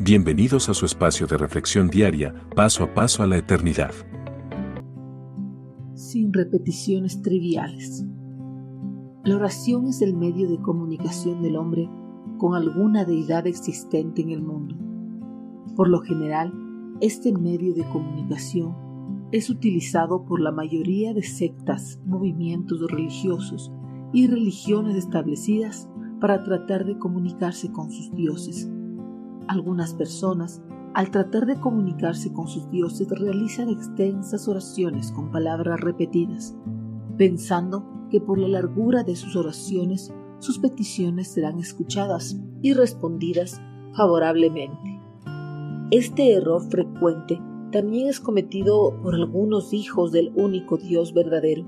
Bienvenidos a su espacio de reflexión diaria, paso a paso a la eternidad. Sin repeticiones triviales. La oración es el medio de comunicación del hombre con alguna deidad existente en el mundo. Por lo general, este medio de comunicación es utilizado por la mayoría de sectas, movimientos religiosos y religiones establecidas para tratar de comunicarse con sus dioses algunas personas, al tratar de comunicarse con sus dioses, realizan extensas oraciones con palabras repetidas, pensando que por la largura de sus oraciones sus peticiones serán escuchadas y respondidas favorablemente. Este error frecuente también es cometido por algunos hijos del único Dios verdadero.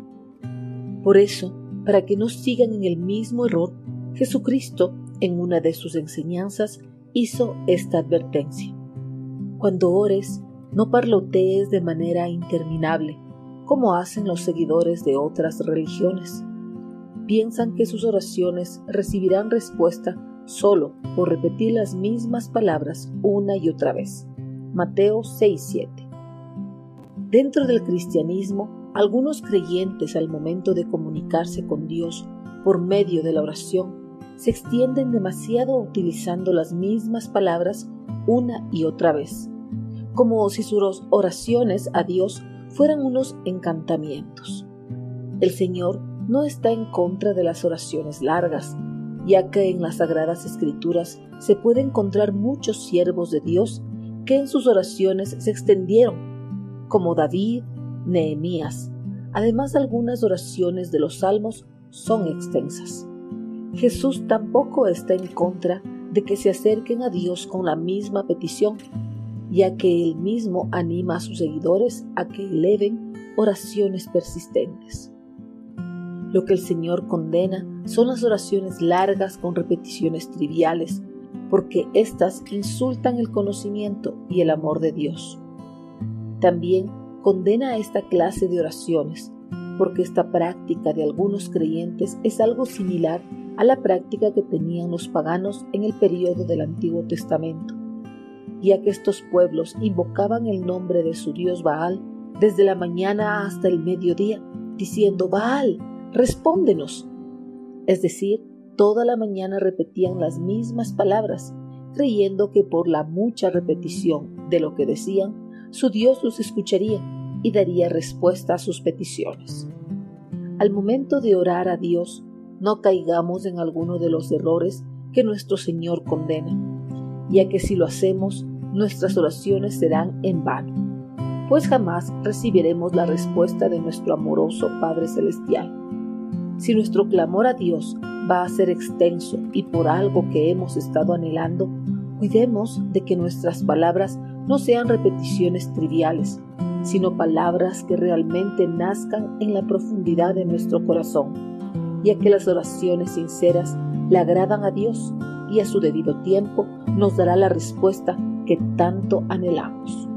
Por eso, para que no sigan en el mismo error, Jesucristo, en una de sus enseñanzas, hizo esta advertencia. Cuando ores, no parlotees de manera interminable, como hacen los seguidores de otras religiones. Piensan que sus oraciones recibirán respuesta solo por repetir las mismas palabras una y otra vez. Mateo 6:7. Dentro del cristianismo, algunos creyentes al momento de comunicarse con Dios por medio de la oración se extienden demasiado utilizando las mismas palabras una y otra vez, como si sus oraciones a Dios fueran unos encantamientos. El Señor no está en contra de las oraciones largas, ya que en las Sagradas Escrituras se puede encontrar muchos siervos de Dios que en sus oraciones se extendieron, como David, Nehemías. Además, algunas oraciones de los salmos son extensas. Jesús tampoco está en contra de que se acerquen a Dios con la misma petición, ya que Él mismo anima a sus seguidores a que eleven oraciones persistentes. Lo que el Señor condena son las oraciones largas con repeticiones triviales, porque éstas insultan el conocimiento y el amor de Dios. También condena esta clase de oraciones, porque esta práctica de algunos creyentes es algo similar a la práctica que tenían los paganos en el periodo del Antiguo Testamento, ya que estos pueblos invocaban el nombre de su dios Baal desde la mañana hasta el mediodía, diciendo, Baal, respóndenos. Es decir, toda la mañana repetían las mismas palabras, creyendo que por la mucha repetición de lo que decían, su Dios los escucharía y daría respuesta a sus peticiones. Al momento de orar a Dios, no caigamos en alguno de los errores que nuestro Señor condena, ya que si lo hacemos, nuestras oraciones serán en vano, pues jamás recibiremos la respuesta de nuestro amoroso Padre Celestial. Si nuestro clamor a Dios va a ser extenso y por algo que hemos estado anhelando, cuidemos de que nuestras palabras no sean repeticiones triviales, sino palabras que realmente nazcan en la profundidad de nuestro corazón ya que las oraciones sinceras le agradan a Dios y a su debido tiempo nos dará la respuesta que tanto anhelamos.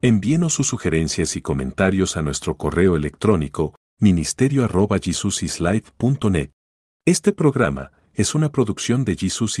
Envíenos sus sugerencias y comentarios a nuestro correo electrónico ministerio.jesusislife.net. Este programa es una producción de Jesus